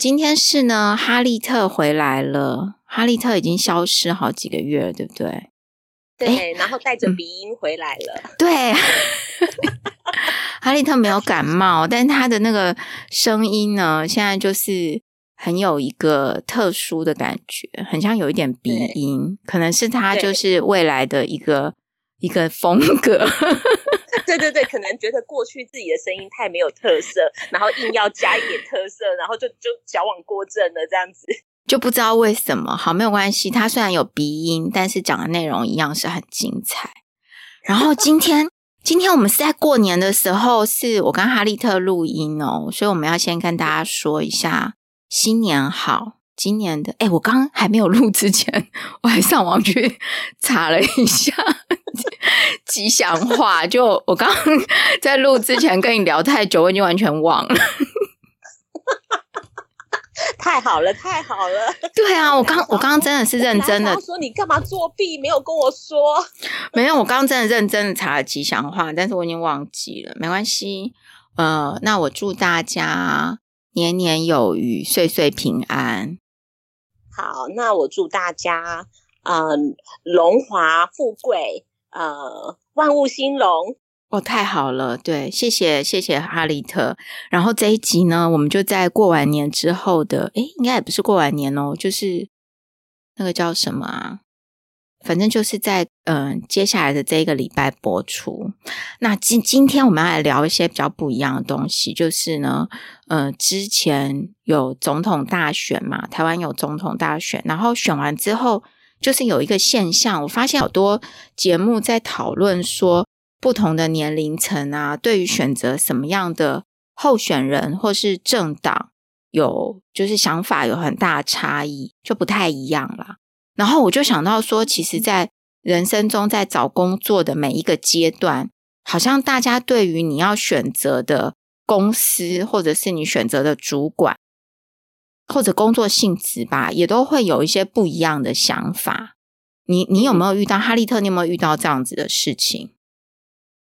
今天是呢，哈利特回来了。哈利特已经消失好几个月了，对不对？对，然后带着鼻音回来了。嗯、对，哈利特没有感冒，但他的那个声音呢，现在就是很有一个特殊的感觉，很像有一点鼻音，可能是他就是未来的一个一个风格。对对对，可能觉得过去自己的声音太没有特色，然后硬要加一点特色，然后就就矫枉过正了，这样子就不知道为什么。好，没有关系，他虽然有鼻音，但是讲的内容一样是很精彩。然后今天今天我们是在过年的时候，是我跟哈利特录音哦，所以我们要先跟大家说一下新年好。今年的哎，我刚刚还没有录之前，我还上网去查了一下吉祥话。就我刚刚在录之前跟你聊太久，我已经完全忘了。太好了，太好了！对啊，我刚我刚刚真的是认真的说，你干嘛作弊？没有跟我说？没有，我刚刚真的认真的查了吉祥话，但是我已经忘记了。没关系，呃，那我祝大家年年有余，岁岁平安。好，那我祝大家，嗯，荣华富贵，呃，万物兴隆。哦，太好了，对，谢谢，谢谢哈利特。然后这一集呢，我们就在过完年之后的，诶，应该也不是过完年哦，就是那个叫什么啊？反正就是在嗯、接下来的这一个礼拜播出。那今今天我们要来聊一些比较不一样的东西，就是呢，呃，之前有总统大选嘛，台湾有总统大选，然后选完之后，就是有一个现象，我发现好多节目在讨论说，不同的年龄层啊，对于选择什么样的候选人或是政党，有就是想法有很大的差异，就不太一样了。然后我就想到说，其实，在人生中，在找工作的每一个阶段，好像大家对于你要选择的公司，或者是你选择的主管，或者工作性质吧，也都会有一些不一样的想法。你你有没有遇到哈利特？你有没有遇到这样子的事情？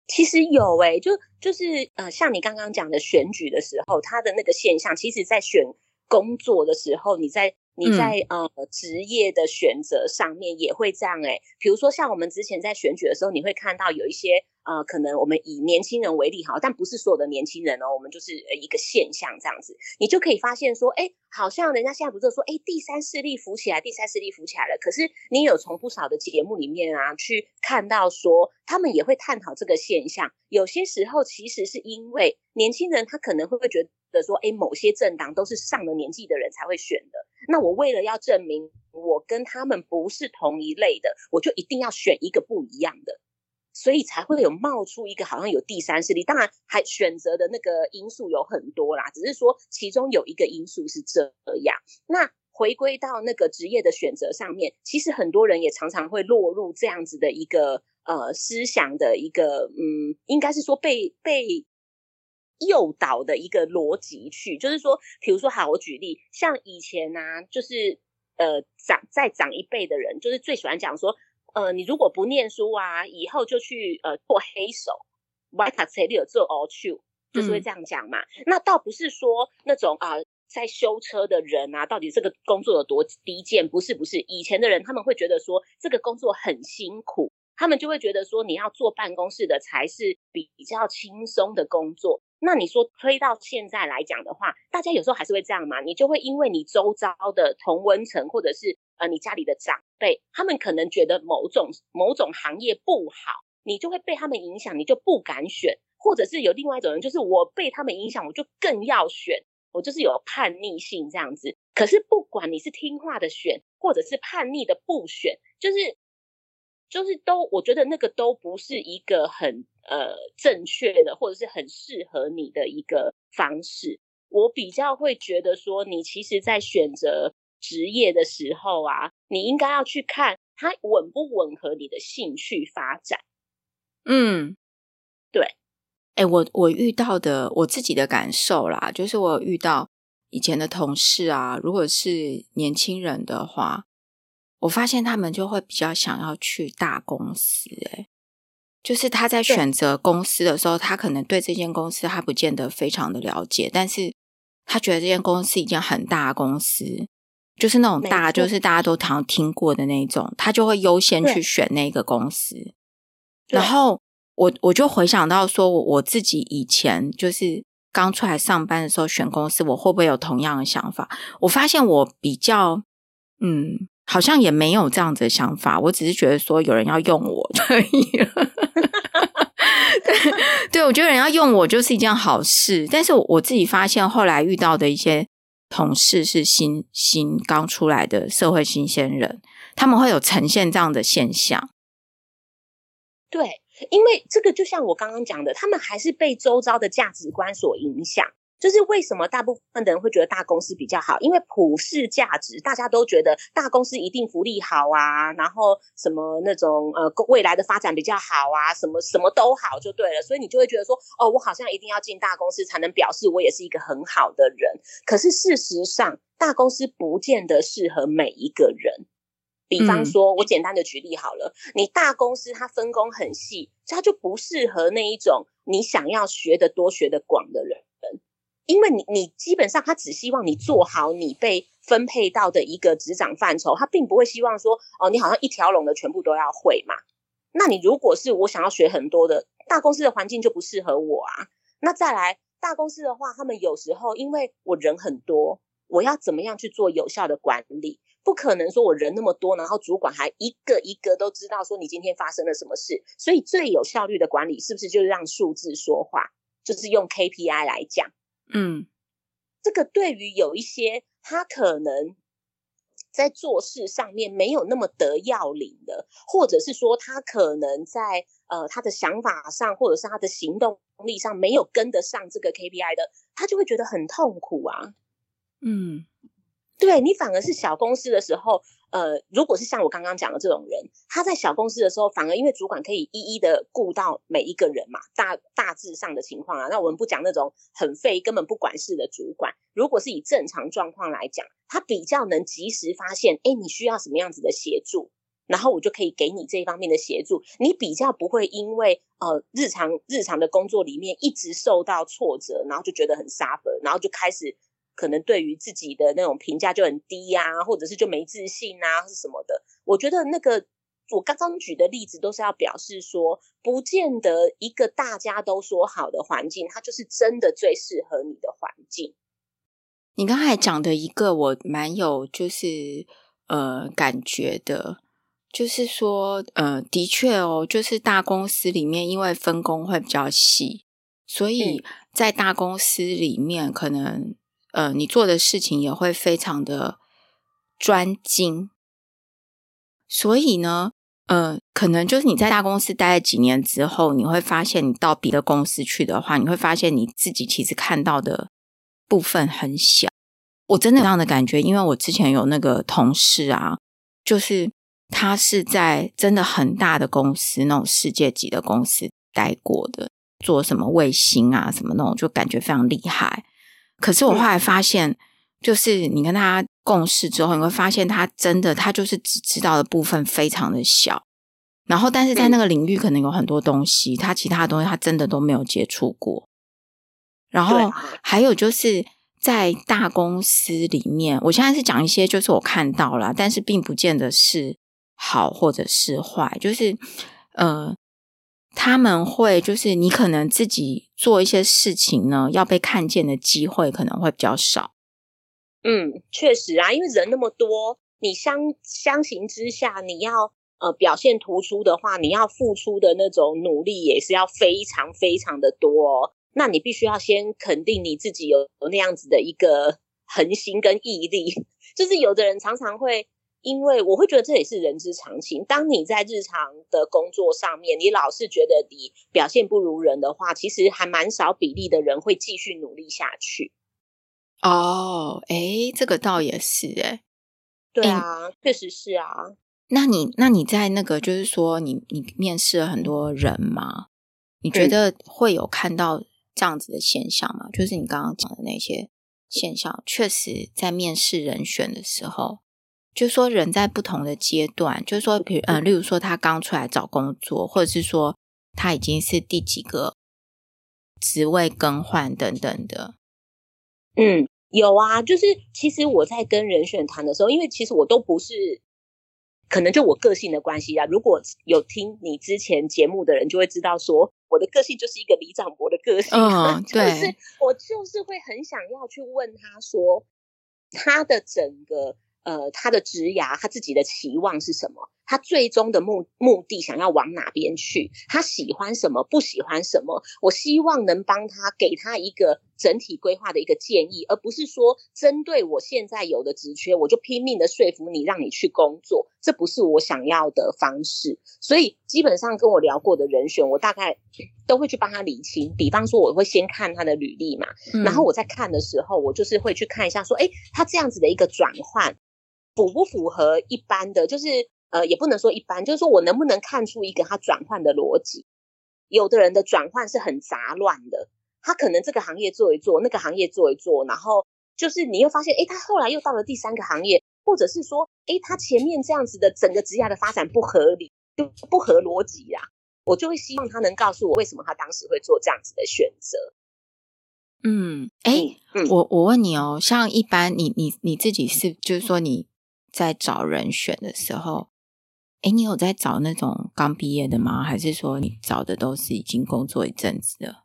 其实有诶、欸，就就是呃，像你刚刚讲的选举的时候，他的那个现象，其实在选工作的时候，你在。你在呃职业的选择上面也会这样诶、欸，比如说像我们之前在选举的时候，你会看到有一些呃，可能我们以年轻人为例哈，但不是所有的年轻人哦，我们就是一个现象这样子，你就可以发现说，哎，好像人家现在不是说，哎，第三势力浮起来，第三势力浮起来了，可是你有从不少的节目里面啊，去看到说，他们也会探讨这个现象，有些时候其实是因为年轻人他可能会不会觉得说，哎，某些政党都是上了年纪的人才会选的。那我为了要证明我跟他们不是同一类的，我就一定要选一个不一样的，所以才会有冒出一个好像有第三势力。当然，还选择的那个因素有很多啦，只是说其中有一个因素是这样。那回归到那个职业的选择上面，其实很多人也常常会落入这样子的一个呃思想的一个嗯，应该是说被被。诱导的一个逻辑去，就是说，比如说，好，我举例，像以前呢、啊，就是呃，长再长一辈的人，就是最喜欢讲说，呃，你如果不念书啊，以后就去呃做黑手，外卡车里有做 all show，就是会这样讲嘛。嗯、那倒不是说那种啊、呃，在修车的人啊，到底这个工作有多低贱？不是，不是，以前的人他们会觉得说这个工作很辛苦，他们就会觉得说你要坐办公室的才是比较轻松的工作。那你说推到现在来讲的话，大家有时候还是会这样嘛？你就会因为你周遭的同温层，或者是呃你家里的长辈，他们可能觉得某种某种行业不好，你就会被他们影响，你就不敢选。或者是有另外一种人，就是我被他们影响，我就更要选，我就是有叛逆性这样子。可是不管你是听话的选，或者是叛逆的不选，就是。就是都，我觉得那个都不是一个很呃正确的，或者是很适合你的一个方式。我比较会觉得说，你其实在选择职业的时候啊，你应该要去看它吻不吻合你的兴趣发展。嗯，对。哎、欸，我我遇到的我自己的感受啦，就是我有遇到以前的同事啊，如果是年轻人的话。我发现他们就会比较想要去大公司，哎，就是他在选择公司的时候，他可能对这间公司他不见得非常的了解，但是他觉得这间公司一间很大公司，就是那种大，就是大家都常听过的那种，他就会优先去选那个公司。然后我我就回想到说，我我自己以前就是刚出来上班的时候选公司，我会不会有同样的想法？我发现我比较嗯，好像也没有这样子的想法。我只是觉得说有人要用我就可以了。对，对，我觉得人要用我就是一件好事。但是我自己发现，后来遇到的一些同事是新新刚出来的社会新鲜人，他们会有呈现这样的现象。对，因为这个就像我刚刚讲的，他们还是被周遭的价值观所影响。就是为什么大部分的人会觉得大公司比较好？因为普世价值，大家都觉得大公司一定福利好啊，然后什么那种呃未来的发展比较好啊，什么什么都好就对了。所以你就会觉得说，哦，我好像一定要进大公司才能表示我也是一个很好的人。可是事实上，大公司不见得适合每一个人。比方说，我简单的举例好了，嗯、你大公司它分工很细，它就不适合那一种你想要学得多、学得广的人。因为你，你基本上他只希望你做好你被分配到的一个职掌范畴，他并不会希望说，哦，你好像一条龙的全部都要会嘛。那你如果是我想要学很多的，大公司的环境就不适合我啊。那再来，大公司的话，他们有时候因为我人很多，我要怎么样去做有效的管理？不可能说我人那么多，然后主管还一个一个都知道说你今天发生了什么事。所以最有效率的管理是不是就是让数字说话？就是用 KPI 来讲。嗯，这个对于有一些他可能在做事上面没有那么得要领的，或者是说他可能在呃他的想法上，或者是他的行动力上没有跟得上这个 KPI 的，他就会觉得很痛苦啊。嗯。对，你反而是小公司的时候，呃，如果是像我刚刚讲的这种人，他在小公司的时候，反而因为主管可以一一的顾到每一个人嘛，大大致上的情况啊。那我们不讲那种很废、根本不管事的主管。如果是以正常状况来讲，他比较能及时发现，哎，你需要什么样子的协助，然后我就可以给你这一方面的协助。你比较不会因为呃日常日常的工作里面一直受到挫折，然后就觉得很沙粉然后就开始。可能对于自己的那种评价就很低呀、啊，或者是就没自信啊，是什么的？我觉得那个我刚刚举的例子都是要表示说，不见得一个大家都说好的环境，它就是真的最适合你的环境。你刚才讲的一个我蛮有就是呃感觉的，就是说呃的确哦，就是大公司里面因为分工会比较细，所以在大公司里面可能。呃，你做的事情也会非常的专精，所以呢，呃，可能就是你在大公司待了几年之后，你会发现，你到别的公司去的话，你会发现你自己其实看到的部分很小。我真的有这样的感觉，因为我之前有那个同事啊，就是他是在真的很大的公司，那种世界级的公司待过的，做什么卫星啊，什么那种，就感觉非常厉害。可是我后来发现，就是你跟他共事之后，你会发现他真的，他就是只知道的部分非常的小，然后但是在那个领域可能有很多东西，他其他的东西他真的都没有接触过。然后还有就是在大公司里面，我现在是讲一些就是我看到了，但是并不见得是好或者是坏，就是呃。他们会就是你可能自己做一些事情呢，要被看见的机会可能会比较少。嗯，确实啊，因为人那么多，你相相形之下，你要呃表现突出的话，你要付出的那种努力也是要非常非常的多哦。那你必须要先肯定你自己有那样子的一个恒心跟毅力。就是有的人常常会。因为我会觉得这也是人之常情。当你在日常的工作上面，你老是觉得你表现不如人的话，其实还蛮少比例的人会继续努力下去。哦，诶，这个倒也是诶，对啊，确实是啊。那你那你在那个就是说你，你你面试了很多人吗？你觉得会有看到这样子的现象吗？就是你刚刚讲的那些现象，确实在面试人选的时候。就是说，人在不同的阶段，就是说，比如，呃，例如说，他刚出来找工作，或者是说，他已经是第几个职位更换等等的。嗯，有啊，就是其实我在跟人选谈的时候，因为其实我都不是，可能就我个性的关系啊。如果有听你之前节目的人，就会知道说我的个性就是一个李长博的个性，嗯，对，就是我就是会很想要去问他说他的整个呃他的职涯，他自己的期望是什么。他最终的目目的想要往哪边去？他喜欢什么？不喜欢什么？我希望能帮他给他一个整体规划的一个建议，而不是说针对我现在有的职缺，我就拼命的说服你让你去工作，这不是我想要的方式。所以基本上跟我聊过的人选，我大概都会去帮他理清。比方说，我会先看他的履历嘛，嗯、然后我在看的时候，我就是会去看一下说，哎，他这样子的一个转换符不符合一般的就是。呃，也不能说一般，就是说我能不能看出一个他转换的逻辑？有的人的转换是很杂乱的，他可能这个行业做一做，那个行业做一做，然后就是你又发现，诶，他后来又到了第三个行业，或者是说，诶，他前面这样子的整个职业的发展不合理，就不合逻辑啦。我就会希望他能告诉我，为什么他当时会做这样子的选择。嗯，诶，嗯，我我问你哦，像一般你你你自己是，就是说你在找人选的时候。哎，你有在找那种刚毕业的吗？还是说你找的都是已经工作一阵子的？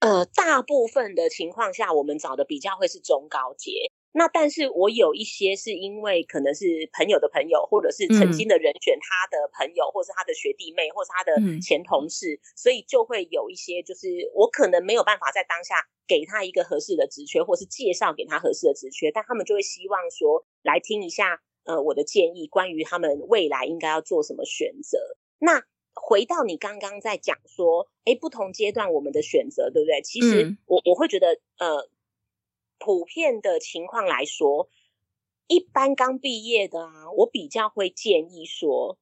呃，大部分的情况下，我们找的比较会是中高阶。那但是我有一些是因为可能是朋友的朋友，或者是曾经的人选他的朋友，嗯、或是他的学弟妹，或是他的前同事，嗯、所以就会有一些就是我可能没有办法在当下给他一个合适的职缺，或是介绍给他合适的职缺，但他们就会希望说来听一下。呃，我的建议关于他们未来应该要做什么选择。那回到你刚刚在讲说，哎，不同阶段我们的选择，对不对？其实我我会觉得，呃，普遍的情况来说，一般刚毕业的啊，我比较会建议说，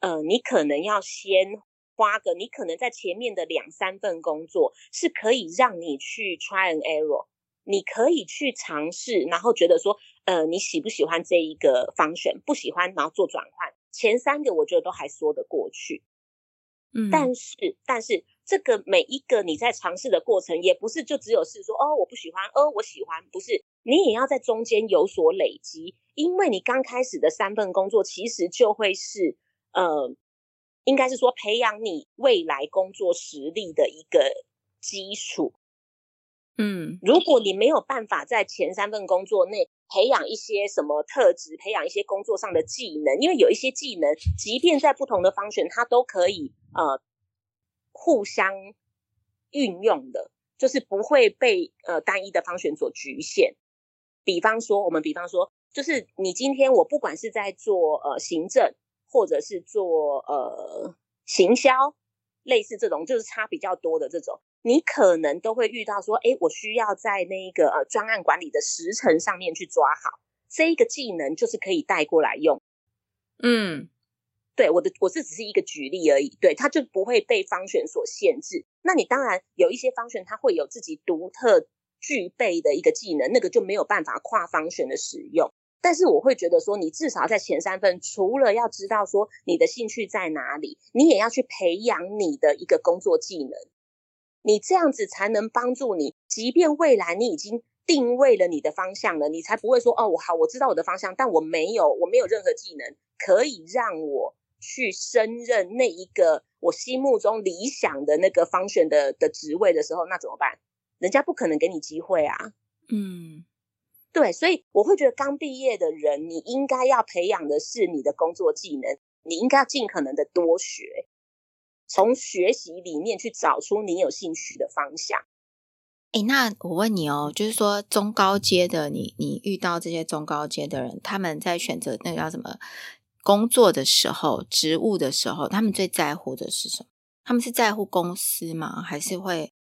呃，你可能要先花个，你可能在前面的两三份工作是可以让你去 try and error。你可以去尝试，然后觉得说，呃，你喜不喜欢这一个 function？不喜欢，然后做转换。前三个我觉得都还说得过去，嗯，但是但是这个每一个你在尝试的过程，也不是就只有是说，哦，我不喜欢，哦，我喜欢，不是，你也要在中间有所累积，因为你刚开始的三份工作其实就会是，呃，应该是说培养你未来工作实力的一个基础。嗯，如果你没有办法在前三份工作内培养一些什么特质，培养一些工作上的技能，因为有一些技能，即便在不同的方选，它都可以呃互相运用的，就是不会被呃单一的方选所局限。比方说，我们比方说，就是你今天我不管是在做呃行政，或者是做呃行销，类似这种，就是差比较多的这种。你可能都会遇到说，哎，我需要在那个呃专案管理的时程上面去抓好这一个技能，就是可以带过来用。嗯，对，我的我这只是一个举例而已，对，它就不会被方选所限制。那你当然有一些方选，它会有自己独特具备的一个技能，那个就没有办法跨方选的使用。但是我会觉得说，你至少在前三份，除了要知道说你的兴趣在哪里，你也要去培养你的一个工作技能。你这样子才能帮助你，即便未来你已经定位了你的方向了，你才不会说哦，我好，我知道我的方向，但我没有，我没有任何技能可以让我去升任那一个我心目中理想的那个方选的的职位的时候，那怎么办？人家不可能给你机会啊。嗯，对，所以我会觉得刚毕业的人，你应该要培养的是你的工作技能，你应该要尽可能的多学。从学习里面去找出你有兴趣的方向。诶，那我问你哦，就是说中高阶的你，你遇到这些中高阶的人，他们在选择那个叫什么工作的时候、职务的时候，他们最在乎的是什么？他们是在乎公司吗？还是会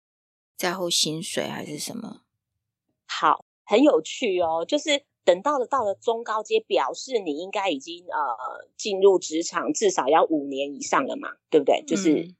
在乎薪水，还是什么？好，很有趣哦，就是。等到了到了中高阶，表示你应该已经呃进入职场至少要五年以上了嘛，对不对？就是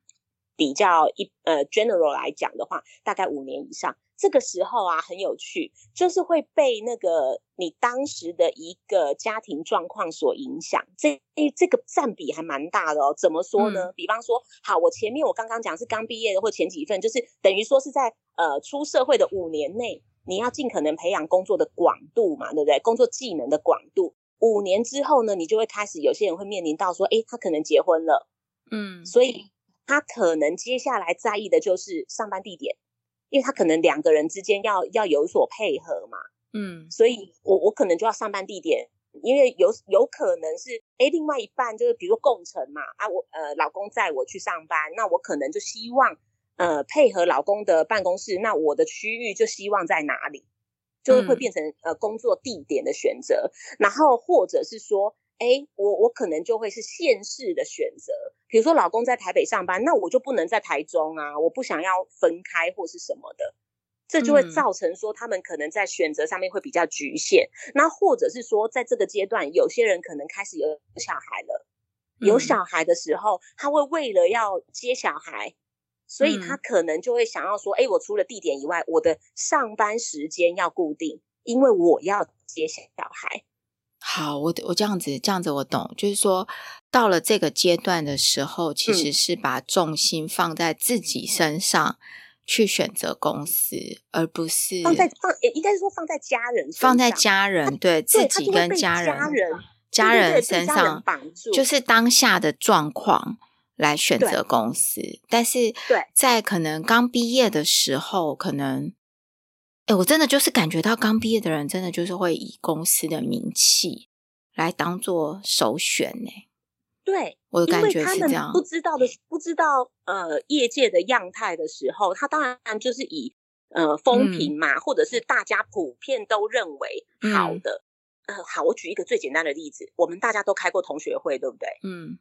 比较一呃 general 来讲的话，大概五年以上。这个时候啊，很有趣，就是会被那个你当时的一个家庭状况所影响。这这个占比还蛮大的哦。怎么说呢？嗯、比方说，好，我前面我刚刚讲是刚毕业的或前几份，就是等于说是在呃出社会的五年内。你要尽可能培养工作的广度嘛，对不对？工作技能的广度。五年之后呢，你就会开始有些人会面临到说，诶，他可能结婚了，嗯，所以他可能接下来在意的就是上班地点，因为他可能两个人之间要要有所配合嘛，嗯，所以我我可能就要上班地点，因为有有可能是，诶，另外一半就是比如说共乘嘛，啊，我呃老公载我去上班，那我可能就希望呃配合老公的办公室，那我的区域就希望在哪里？就会变成呃工作地点的选择，嗯、然后或者是说，哎，我我可能就会是县市的选择。比如说，老公在台北上班，那我就不能在台中啊，我不想要分开或是什么的，这就会造成说他们可能在选择上面会比较局限。那、嗯、或者是说，在这个阶段，有些人可能开始有小孩了，有小孩的时候，他会为了要接小孩。所以他可能就会想要说，哎、嗯，我除了地点以外，我的上班时间要固定，因为我要接小孩。好，我我这样子这样子我懂，就是说到了这个阶段的时候，其实是把重心放在自己身上去选择公司，嗯、而不是放在放，应该是说放在家人身上，放在家人对 自己跟家人家人家人身上绑住，就是当下的状况。来选择公司，但是在可能刚毕业的时候，可能，哎，我真的就是感觉到刚毕业的人，真的就是会以公司的名气来当做首选呢。对，我的感觉是这样。不知道的，不知道呃业界的样态的时候，他当然就是以呃风评嘛，嗯、或者是大家普遍都认为好的。嗯、呃，好，我举一个最简单的例子，我们大家都开过同学会，对不对？嗯。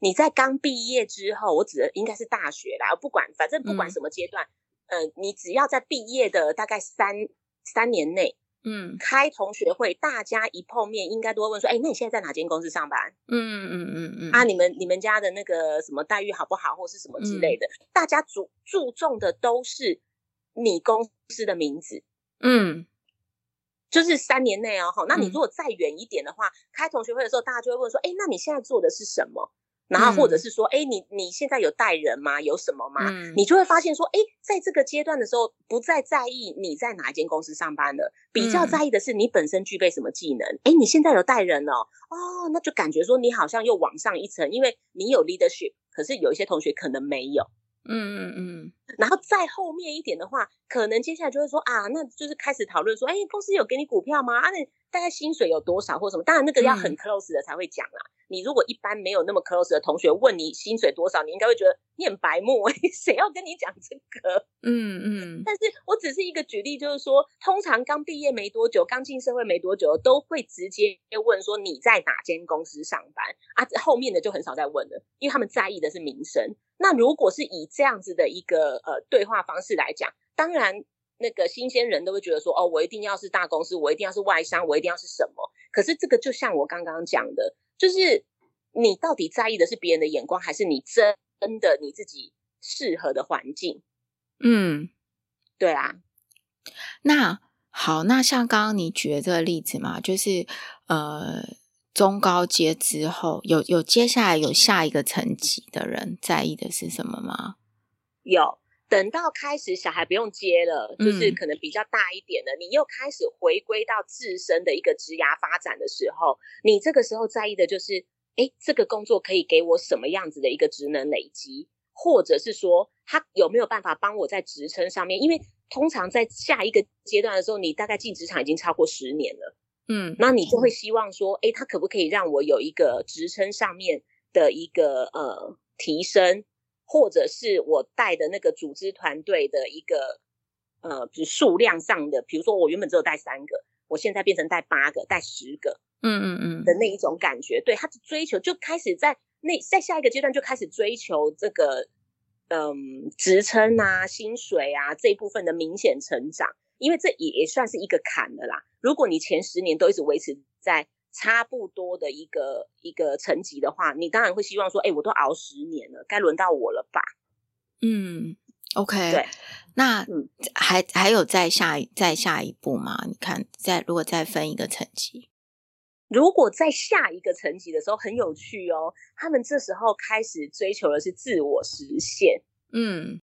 你在刚毕业之后，我指的应该是大学啦。不管，反正不管什么阶段，嗯、呃，你只要在毕业的大概三三年内，嗯，开同学会，大家一碰面，应该都会问说，哎、欸，那你现在在哪间公司上班？嗯嗯嗯嗯啊，你们你们家的那个什么待遇好不好，或是什么之类的，嗯、大家注注重的都是你公司的名字，嗯，就是三年内哦，好，那你如果再远一点的话，嗯、开同学会的时候，大家就会问说，哎、欸，那你现在做的是什么？然后或者是说，哎、嗯，你你现在有带人吗？有什么吗？嗯、你就会发现说，哎，在这个阶段的时候，不再在意你在哪一间公司上班了，比较在意的是你本身具备什么技能。哎、嗯，你现在有带人哦，哦，那就感觉说你好像又往上一层，因为你有 leadership，可是有一些同学可能没有。嗯嗯嗯。然后再后面一点的话，可能接下来就会说啊，那就是开始讨论说，哎，公司有给你股票吗？啊，那大概薪水有多少或什么？当然那个要很 close 的才会讲啦。嗯你如果一般没有那么 close 的同学问你薪水多少，你应该会觉得你很白目，谁要跟你讲这个？嗯嗯。但是我只是一个举例，就是说，通常刚毕业没多久，刚进社会没多久，都会直接问说你在哪间公司上班啊？后面的就很少再问了，因为他们在意的是名声。那如果是以这样子的一个呃对话方式来讲，当然那个新鲜人都会觉得说，哦，我一定要是大公司，我一定要是外商，我一定要是什么？可是这个就像我刚刚讲的。就是你到底在意的是别人的眼光，还是你真的你自己适合的环境？嗯，对啊。那好，那像刚刚你举的这个例子嘛，就是呃中高阶之后，有有接下来有下一个层级的人在意的是什么吗？有。等到开始小孩不用接了，就是可能比较大一点的，嗯、你又开始回归到自身的一个职涯发展的时候，你这个时候在意的就是，诶，这个工作可以给我什么样子的一个职能累积，或者是说他有没有办法帮我在职称上面？因为通常在下一个阶段的时候，你大概进职场已经超过十年了，嗯，那你就会希望说，诶，他可不可以让我有一个职称上面的一个呃提升？或者是我带的那个组织团队的一个呃，比如数量上的，比如说我原本只有带三个，我现在变成带八个、带十个，嗯嗯嗯的那一种感觉，对，他的追求就开始在那在下一个阶段就开始追求这个嗯职称啊、薪水啊这一部分的明显成长，因为这也也算是一个坎的啦。如果你前十年都一直维持在。差不多的一个一个层级的话，你当然会希望说，哎，我都熬十年了，该轮到我了吧？嗯，OK，对，那还还有再下再下一步吗？你看，再如果再分一个层级，如果在下一个层级的时候，很有趣哦，他们这时候开始追求的是自我实现。嗯，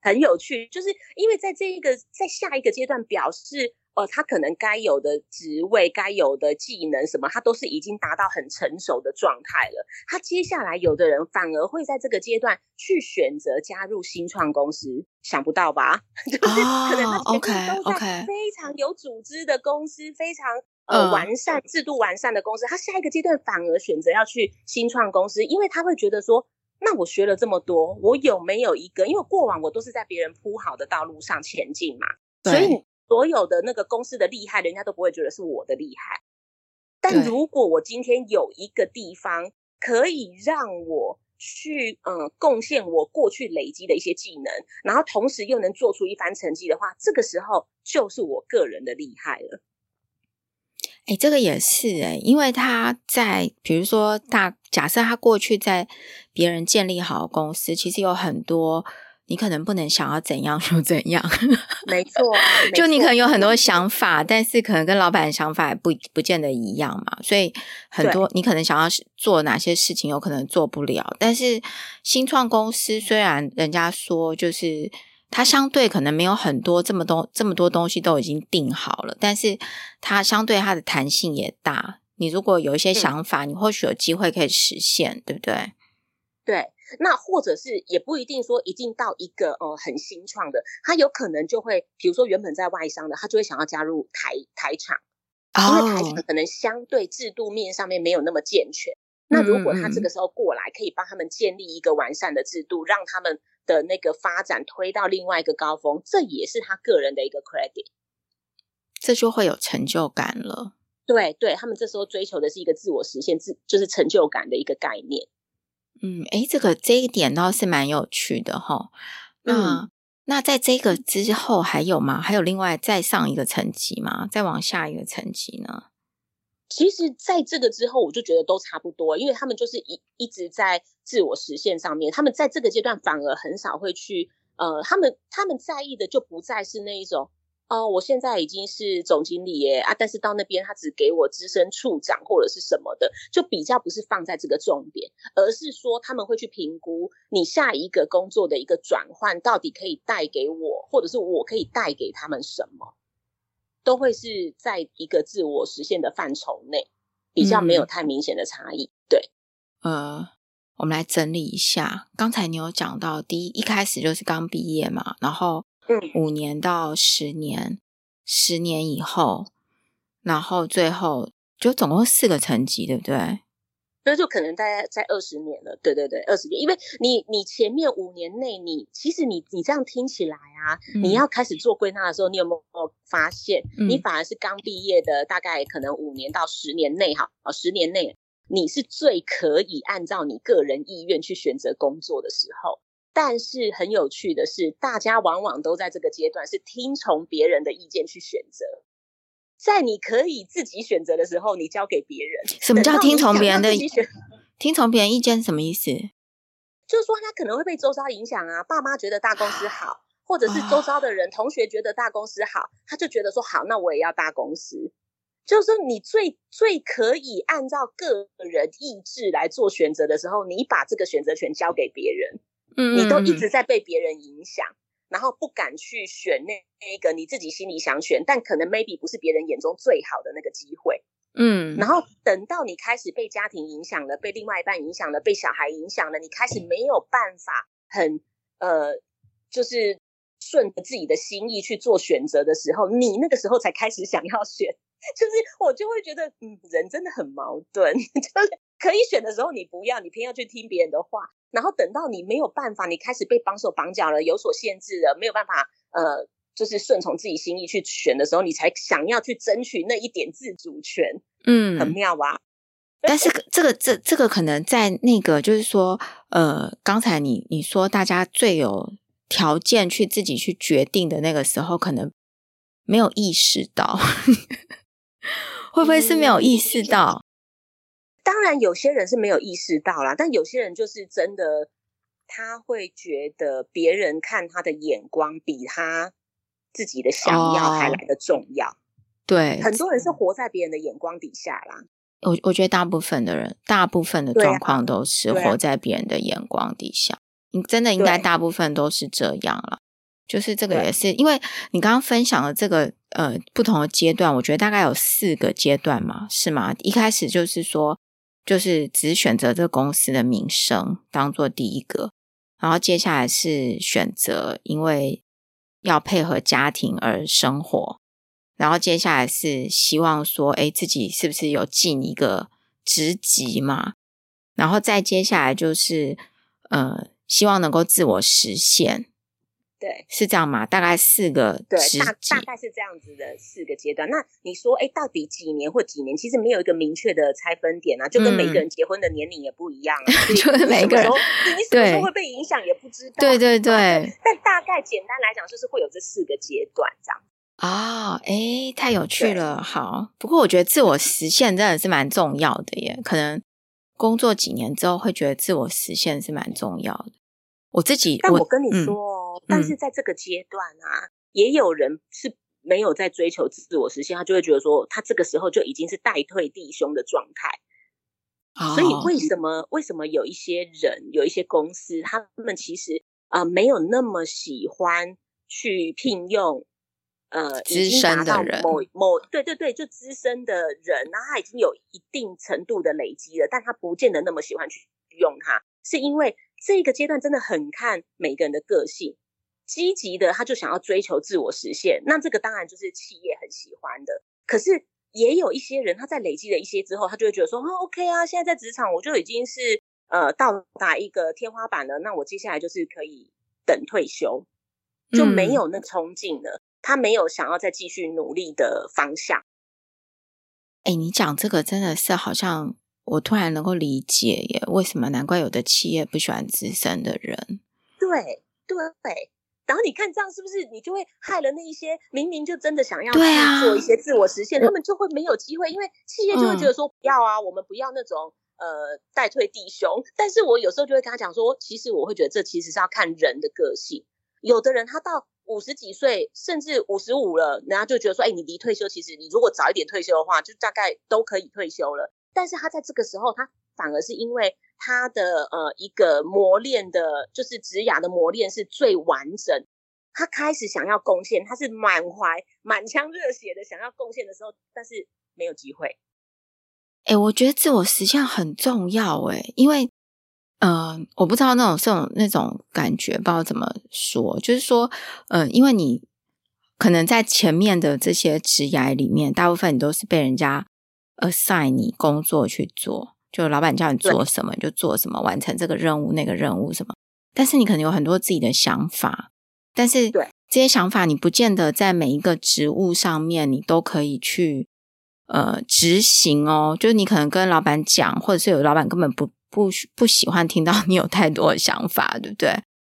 很有趣，就是因为在这一个在下一个阶段表示。哦，他可能该有的职位、该有的技能什么，他都是已经达到很成熟的状态了。他接下来有的人反而会在这个阶段去选择加入新创公司，想不到吧？就是可能他前面都在非常有组织的公司，非常呃完善制度完善的公司，他下一个阶段反而选择要去新创公司，因为他会觉得说，那我学了这么多，我有没有一个？因为过往我都是在别人铺好的道路上前进嘛，所以。所有的那个公司的厉害，人家都不会觉得是我的厉害。但如果我今天有一个地方可以让我去，嗯，贡献我过去累积的一些技能，然后同时又能做出一番成绩的话，这个时候就是我个人的厉害了。哎，这个也是哎，因为他在比如说大假设他过去在别人建立好的公司，其实有很多。你可能不能想要怎样就怎样，没错啊。就你可能有很多想法，但是可能跟老板的想法也不不见得一样嘛。所以很多你可能想要做哪些事情，有可能做不了。但是新创公司虽然人家说就是它相对可能没有很多这么多这么多东西都已经定好了，但是它相对它的弹性也大。你如果有一些想法，嗯、你或许有机会可以实现，对不对？对。那或者是也不一定说一定到一个呃很新创的，他有可能就会，比如说原本在外商的，他就会想要加入台台厂，因为台厂可能相对制度面上面没有那么健全。Oh. 那如果他这个时候过来，可以帮他们建立一个完善的制度，让他们的那个发展推到另外一个高峰，这也是他个人的一个 credit，这就会有成就感了。对对，他们这时候追求的是一个自我实现，自就是成就感的一个概念。嗯，诶，这个这一点倒是蛮有趣的哈。那、嗯、那在这个之后还有吗？还有另外再上一个层级吗？再往下一个层级呢？其实，在这个之后，我就觉得都差不多，因为他们就是一一直在自我实现上面。他们在这个阶段反而很少会去，呃，他们他们在意的就不再是那一种。哦，我现在已经是总经理耶啊！但是到那边他只给我资深处长或者是什么的，就比较不是放在这个重点，而是说他们会去评估你下一个工作的一个转换到底可以带给我，或者是我可以带给他们什么，都会是在一个自我实现的范畴内，比较没有太明显的差异。嗯、对，呃，我们来整理一下，刚才你有讲到第一一开始就是刚毕业嘛，然后。嗯，五年到十年，十年以后，然后最后就总共四个层级，对不对？那就可能大概在二十年了。对对对，二十年，因为你你前面五年内，你其实你你这样听起来啊，嗯、你要开始做归纳的时候，你有没有发现，嗯、你反而是刚毕业的，大概可能五年到十年内，哈，啊，十年内你是最可以按照你个人意愿去选择工作的时候。但是很有趣的是，大家往往都在这个阶段是听从别人的意见去选择。在你可以自己选择的时候，你交给别人。什么叫听从别人的？听从别人意见什么意思？就是说他可能会被周遭影响啊，爸妈觉得大公司好，或者是周遭的人、同学觉得大公司好，他就觉得说好，那我也要大公司。就是说你最最可以按照个人意志来做选择的时候，你把这个选择权交给别人。嗯，你都一直在被别人影响，然后不敢去选那那一个你自己心里想选，但可能 maybe 不是别人眼中最好的那个机会。嗯，然后等到你开始被家庭影响了，被另外一半影响了，被小孩影响了，你开始没有办法很呃，就是顺着自己的心意去做选择的时候，你那个时候才开始想要选。就是我就会觉得，嗯，人真的很矛盾，就是可以选的时候你不要，你偏要去听别人的话。然后等到你没有办法，你开始被绑手绑脚了，有所限制了，没有办法，呃，就是顺从自己心意去选的时候，你才想要去争取那一点自主权，嗯，很妙吧？但是这个这这个可能在那个就是说，呃，刚才你你说大家最有条件去自己去决定的那个时候，可能没有意识到，会不会是没有意识到？嗯当然，有些人是没有意识到啦，但有些人就是真的，他会觉得别人看他的眼光比他自己的想要还来得重要。哦、对，很多人是活在别人的眼光底下啦。我我觉得大部分的人，大部分的状况都是活在别人的眼光底下。你、真的应该大部分都是这样了。就是这个也是，因为你刚刚分享的这个呃不同的阶段，我觉得大概有四个阶段嘛，是吗？一开始就是说，就是只选择这个公司的名声当做第一个，然后接下来是选择因为要配合家庭而生活，然后接下来是希望说，哎，自己是不是有进一个职级嘛？然后再接下来就是呃，希望能够自我实现。对，是这样吗？大概四个，对，大大概是这样子的四个阶段。那你说，哎，到底几年或几年？其实没有一个明确的拆分点啊，就跟每个人结婚的年龄也不一样啊。嗯、就是每个人，你什么时候会被影响也不知道。对对对。但大概简单来讲，就是会有这四个阶段这样。啊、哦，哎，太有趣了。好，不过我觉得自我实现真的是蛮重要的耶。可能工作几年之后，会觉得自我实现是蛮重要的。我自己，但我跟你说但是在这个阶段啊，嗯、也有人是没有在追求自我实现，他就会觉得说，他这个时候就已经是代退弟兄的状态。哦、所以为什么为什么有一些人有一些公司，他们其实啊、呃、没有那么喜欢去聘用呃资深的人，某某对对对，就资深的人，然后他已经有一定程度的累积了，但他不见得那么喜欢去用他，是因为。这个阶段真的很看每个人的个性，积极的他就想要追求自我实现，那这个当然就是企业很喜欢的。可是也有一些人，他在累积了一些之后，他就会觉得说，哦，OK 啊，现在在职场我就已经是呃到达一个天花板了，那我接下来就是可以等退休，就没有那冲劲了，嗯、他没有想要再继续努力的方向。哎，你讲这个真的是好像。我突然能够理解耶，为什么难怪有的企业不喜欢资深的人？对对对，然后你看这样是不是你就会害了那一些明明就真的想要对啊做一些自我实现，他们就会没有机会，因为企业就会觉得说不要啊，嗯、我们不要那种呃代退弟兄。但是我有时候就会跟他讲说，其实我会觉得这其实是要看人的个性，有的人他到五十几岁甚至五十五了，人家就觉得说，哎，你离退休其实你如果早一点退休的话，就大概都可以退休了。但是他在这个时候，他反而是因为他的呃一个磨练的，就是职涯的磨练是最完整。他开始想要贡献，他是满怀满腔热血的想要贡献的时候，但是没有机会。哎、我觉得自我实现很重要哎、因为呃，我不知道那种这种那种感觉，不知道怎么说，就是说，呃，因为你可能在前面的这些职涯里面，大部分你都是被人家。Assign 你工作去做，就老板叫你做什么你就做什么，完成这个任务那个任务什么。但是你可能有很多自己的想法，但是对这些想法你不见得在每一个职务上面你都可以去呃执行哦。就是你可能跟老板讲，或者是有老板根本不不不喜欢听到你有太多的想法，对不对？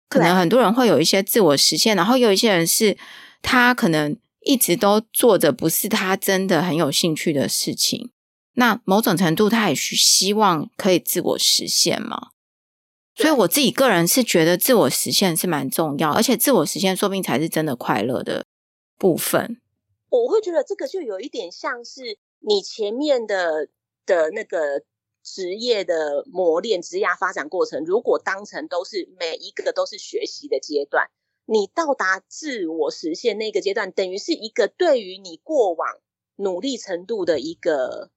可能很多人会有一些自我实现，然后有一些人是他可能。一直都做着不是他真的很有兴趣的事情，那某种程度他也是希望可以自我实现嘛。所以我自己个人是觉得自我实现是蛮重要，而且自我实现说不定才是真的快乐的部分。我会觉得这个就有一点像是你前面的的那个职业的磨练、职业发展过程，如果当成都是每一个都是学习的阶段。你到达自我实现那个阶段，等于是一个对于你过往努力程度的一个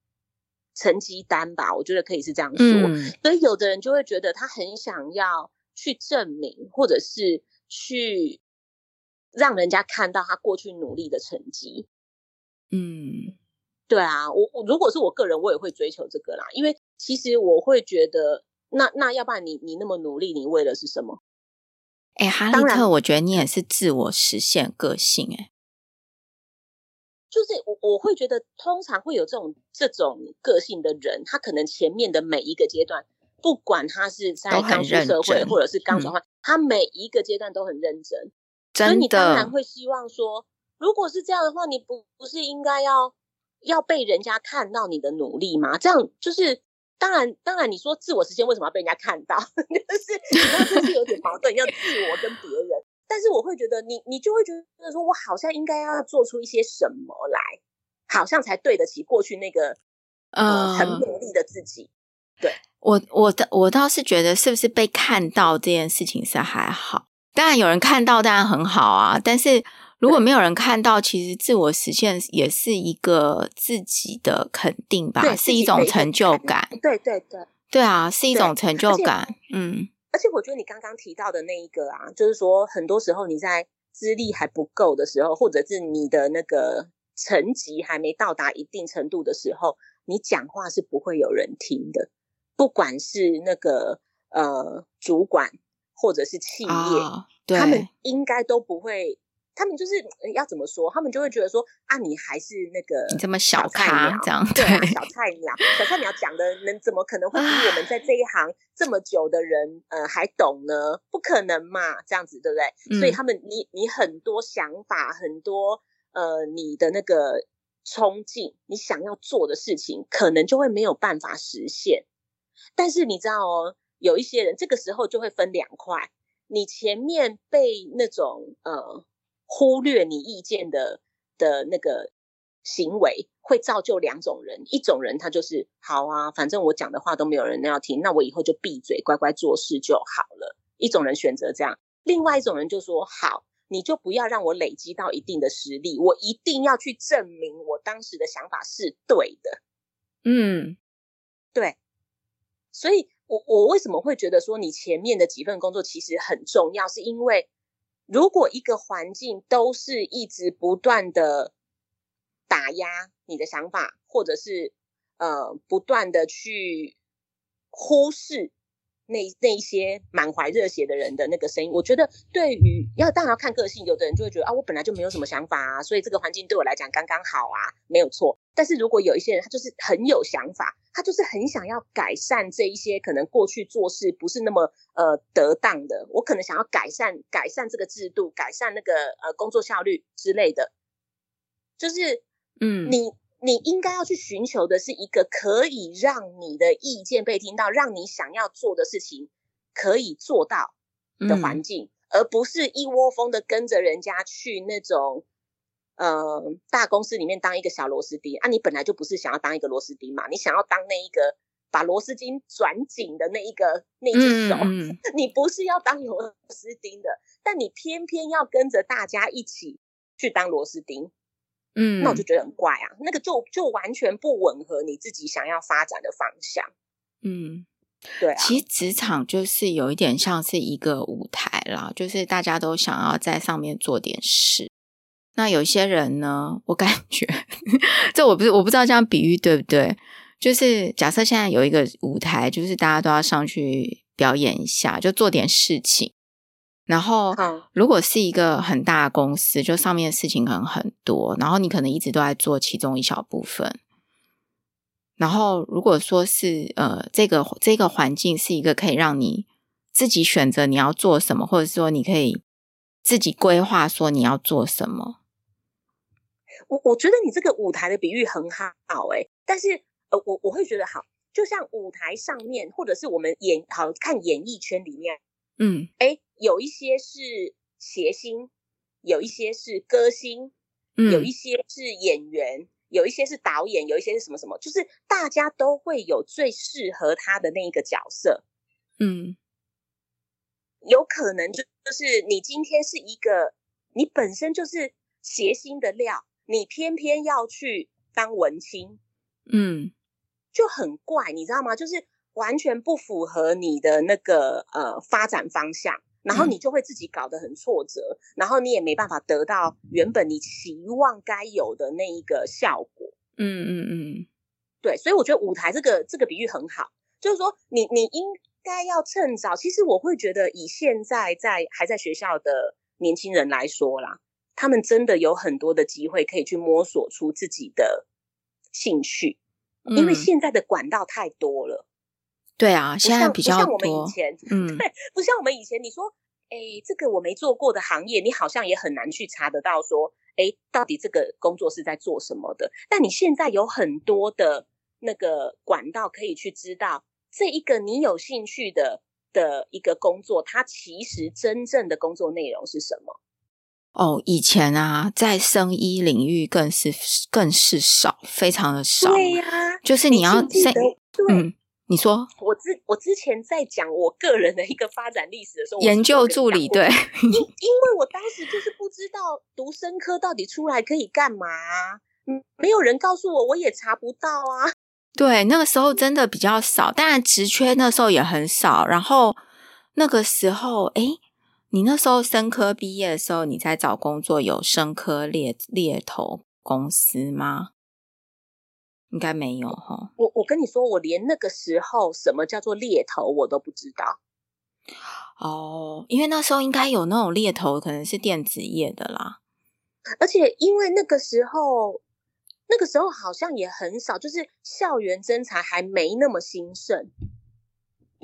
成绩单吧，我觉得可以是这样说。嗯、所以有的人就会觉得他很想要去证明，或者是去让人家看到他过去努力的成绩。嗯，对啊，我我如果是我个人，我也会追求这个啦，因为其实我会觉得，那那要不然你你那么努力，你为的是什么？哎，哈利特，我觉得你也是自我实现个性哎，就是我我会觉得，通常会有这种这种个性的人，他可能前面的每一个阶段，不管他是在刚出社会，或者是刚转换，嗯、他每一个阶段都很认真。真的，所以你当然会希望说，如果是这样的话，你不不是应该要要被人家看到你的努力吗？这样就是。当然，当然，你说自我实现为什么要被人家看到？就是你知道这是有点矛盾，要自我跟别人。但是我会觉得你，你你就会觉得说，我好像应该要做出一些什么来，好像才对得起过去那个呃很努力的自己。对，我我的我倒是觉得，是不是被看到这件事情是还好，当然有人看到，当然很好啊。但是如果没有人看到，其实自我实现也是一个自己的肯定吧，是一种成就感。对对对，对啊，是一种成就感。嗯，而且我觉得你刚刚提到的那一个啊，就是说很多时候你在资历还不够的时候，或者是你的那个层级还没到达一定程度的时候，你讲话是不会有人听的，不管是那个呃主管。或者是企业，哦、他们应该都不会，他们就是要怎么说，他们就会觉得说啊，你还是那个你这么小菜鸟，这样对、啊，小菜鸟，小菜鸟讲的能怎么可能会比我们在这一行这么久的人呃还懂呢？不可能嘛，这样子对不对？嗯、所以他们你你很多想法，很多呃你的那个冲劲，你想要做的事情，可能就会没有办法实现。但是你知道哦。有一些人这个时候就会分两块，你前面被那种呃忽略你意见的的那个行为，会造就两种人，一种人他就是好啊，反正我讲的话都没有人要听，那我以后就闭嘴，乖乖做事就好了。一种人选择这样，另外一种人就说好，你就不要让我累积到一定的实力，我一定要去证明我当时的想法是对的。嗯，对，所以。我我为什么会觉得说你前面的几份工作其实很重要？是因为如果一个环境都是一直不断的打压你的想法，或者是呃不断的去忽视。那那一些满怀热血的人的那个声音，我觉得对于要当然要看个性，有的人就会觉得啊，我本来就没有什么想法啊，所以这个环境对我来讲刚刚好啊，没有错。但是如果有一些人他就是很有想法，他就是很想要改善这一些可能过去做事不是那么呃得当的，我可能想要改善改善这个制度，改善那个呃工作效率之类的，就是嗯你。你应该要去寻求的是一个可以让你的意见被听到，让你想要做的事情可以做到的环境，嗯、而不是一窝蜂的跟着人家去那种，呃，大公司里面当一个小螺丝钉啊。你本来就不是想要当一个螺丝钉嘛，你想要当那一个把螺丝钉转紧的那一个那一只手，嗯、你不是要当螺丝钉的，但你偏偏要跟着大家一起去当螺丝钉。嗯，那我就觉得很怪啊，那个就就完全不吻合你自己想要发展的方向。嗯，对啊，其实职场就是有一点像是一个舞台啦，就是大家都想要在上面做点事。那有些人呢，我感觉 这我不是我不知道这样比喻对不对？就是假设现在有一个舞台，就是大家都要上去表演一下，就做点事情。然后，如果是一个很大的公司，就上面的事情可能很多，然后你可能一直都在做其中一小部分。然后，如果说是呃，这个这个环境是一个可以让你自己选择你要做什么，或者说你可以自己规划说你要做什么。我我觉得你这个舞台的比喻很好，诶，但是呃，我我会觉得好，就像舞台上面，或者是我们演好看演艺圈里面。嗯，哎，有一些是谐星，有一些是歌星，嗯，有一些是演员，有一些是导演，有一些是什么什么，就是大家都会有最适合他的那一个角色。嗯，有可能就就是你今天是一个你本身就是谐星的料，你偏偏要去当文青，嗯，就很怪，你知道吗？就是。完全不符合你的那个呃发展方向，然后你就会自己搞得很挫折，嗯、然后你也没办法得到原本你期望该有的那一个效果。嗯嗯嗯，对，所以我觉得舞台这个这个比喻很好，就是说你你应该要趁早。其实我会觉得，以现在在还在学校的年轻人来说啦，他们真的有很多的机会可以去摸索出自己的兴趣，嗯、因为现在的管道太多了。对啊，现在比较多。不像我们以前，嗯，对，不像我们以前。你说，哎，这个我没做过的行业，你好像也很难去查得到。说，哎，到底这个工作是在做什么的？但你现在有很多的那个管道可以去知道，这一个你有兴趣的的一个工作，它其实真正的工作内容是什么？哦，以前啊，在生医领域更是更是少，非常的少。对呀，就是你要。嗯你说我之我之前在讲我个人的一个发展历史的时候，研究助理对，因因为我当时就是不知道读生科到底出来可以干嘛，嗯，没有人告诉我，我也查不到啊。对，那个时候真的比较少，当然职缺那时候也很少。然后那个时候，哎，你那时候生科毕业的时候，你在找工作有生科猎猎头公司吗？应该没有哈，我我跟你说，我连那个时候什么叫做猎头我都不知道。哦，因为那时候应该有那种猎头，可能是电子业的啦。而且因为那个时候，那个时候好像也很少，就是校园征才还没那么兴盛，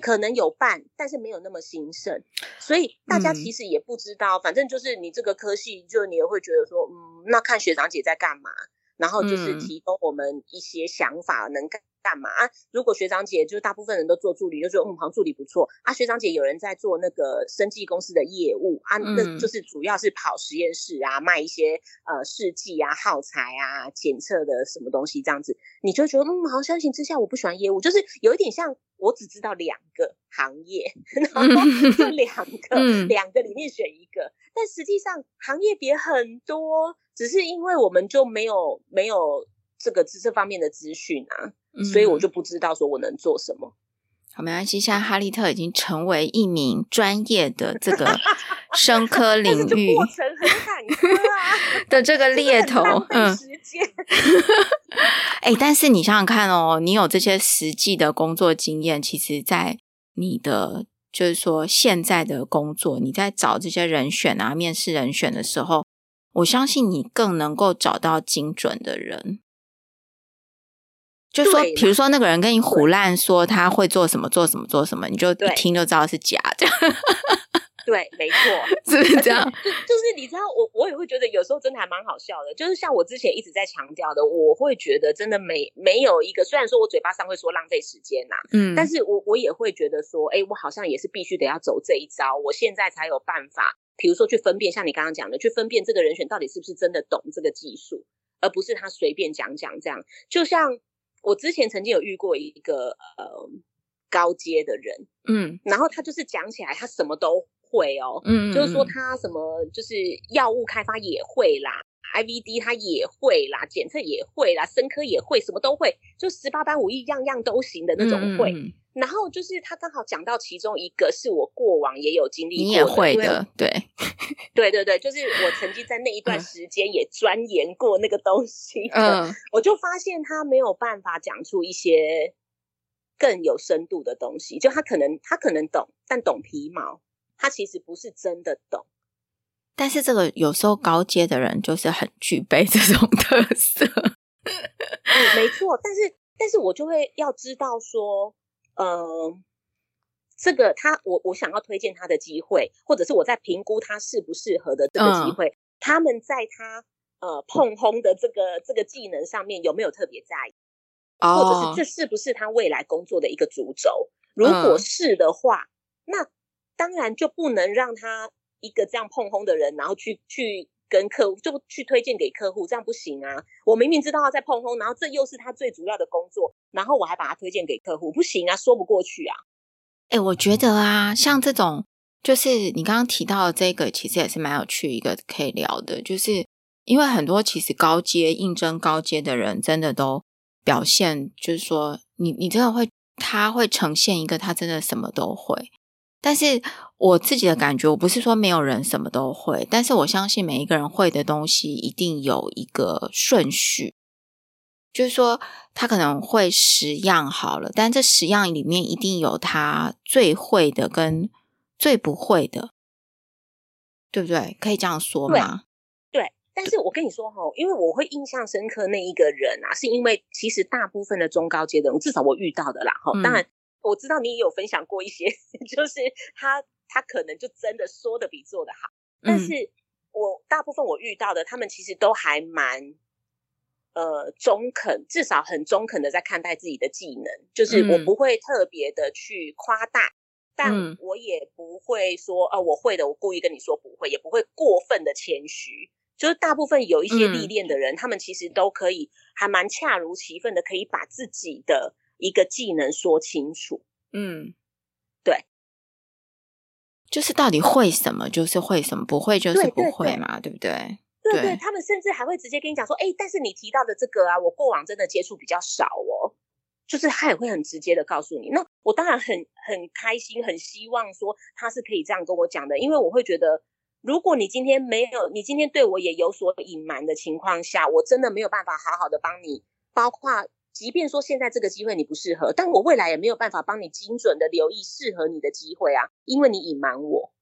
可能有办，但是没有那么兴盛，所以大家其实也不知道。嗯、反正就是你这个科系，就你也会觉得说，嗯，那看学长姐在干嘛。然后就是提供我们一些想法，能干干嘛？啊？如果学长姐就是大部分人都做助理，就觉得嗯，好像助理不错啊。学长姐有人在做那个生技公司的业务啊，那就是主要是跑实验室啊，卖一些呃试剂啊、耗材啊、检测的什么东西这样子，你就觉得嗯，好像相形之下我不喜欢业务，就是有一点像我只知道两个行业，然后就两个、嗯、两个里面选一个，但实际上行业别很多。只是因为我们就没有没有这个这方面的资讯啊，嗯，所以我就不知道说我能做什么。好，没关系。现在哈利特已经成为一名专业的这个生科 领域过程很坎坷啊 的这个 猎头，嗯，时间。哎、欸，但是你想想看哦，你有这些实际的工作经验，其实，在你的就是说现在的工作，你在找这些人选啊，面试人选的时候。我相信你更能够找到精准的人，就说，比如说那个人跟你胡乱说他会做什么做什么做什么，你就一听就知道是假的。对，没错，是不是这样？就就是你知道，我我也会觉得有时候真的还蛮好笑的。就是像我之前一直在强调的，我会觉得真的没没有一个，虽然说我嘴巴上会说浪费时间呐、啊，嗯，但是我我也会觉得说，哎，我好像也是必须得要走这一招，我现在才有办法。比如说，去分辨，像你刚刚讲的，去分辨这个人选到底是不是真的懂这个技术，而不是他随便讲讲这样。就像我之前曾经有遇过一个呃高阶的人，嗯，然后他就是讲起来他什么都会哦，嗯，就是说他什么就是药物开发也会啦，IVD 他也会啦，检测也会啦，生科也会，什么都会，就十八般武艺样样都行的那种会。嗯然后就是他刚好讲到其中一个是我过往也有经历过的，你也会的，对，对对对，就是我曾经在那一段时间也钻研过那个东西，嗯，我就发现他没有办法讲出一些更有深度的东西，就他可能他可能懂，但懂皮毛，他其实不是真的懂。但是这个有时候高阶的人就是很具备这种特色，嗯，没错，但是但是我就会要知道说。呃，这个他我我想要推荐他的机会，或者是我在评估他适不适合的这个机会，嗯、他们在他呃碰轰的这个这个技能上面有没有特别在意，哦、或者是这是不是他未来工作的一个主轴？如果是的话，嗯、那当然就不能让他一个这样碰轰的人，然后去去。跟客户就去推荐给客户，这样不行啊！我明明知道他在碰轰，然后这又是他最主要的工作，然后我还把他推荐给客户，不行啊，说不过去啊！哎、我觉得啊，像这种，就是你刚刚提到的这个，其实也是蛮有趣一个可以聊的，就是因为很多其实高阶应征高阶的人，真的都表现，就是说你你真的会，他会呈现一个他真的什么都会。但是我自己的感觉，我不是说没有人什么都会，但是我相信每一个人会的东西一定有一个顺序，就是说他可能会十样好了，但这十样里面一定有他最会的跟最不会的，对不对？可以这样说吗？对，对。但是我跟你说哈，因为我会印象深刻那一个人啊，是因为其实大部分的中高阶的人，至少我遇到的啦，哈、嗯，当然。我知道你也有分享过一些，就是他他可能就真的说的比做的好，但是我大部分我遇到的，他们其实都还蛮呃中肯，至少很中肯的在看待自己的技能，就是我不会特别的去夸大，但我也不会说哦、呃、我会的，我故意跟你说不会，也不会过分的谦虚，就是大部分有一些历练的人，他们其实都可以还蛮恰如其分的，可以把自己的。一个技能说清楚。嗯，对，就是到底会什么就是会什么，不会就是不会嘛，对，不对？对对，对，他们甚至还会直接跟你讲说：“哎，但是你提到的这个啊，我过往真的接触比较少哦。”就是他也会很直接的告诉你。那我当然很很开心，很希望说他是可以这样跟我讲的，因为我会觉得，如果你今天没有，你今天对我也有所隐瞒的情况下，我真的没有办法好好的帮你。包括，即便说现在这个机会你不适合，但我未来也没有办法帮你精准的留意适合你的机会啊，因为你隐瞒我。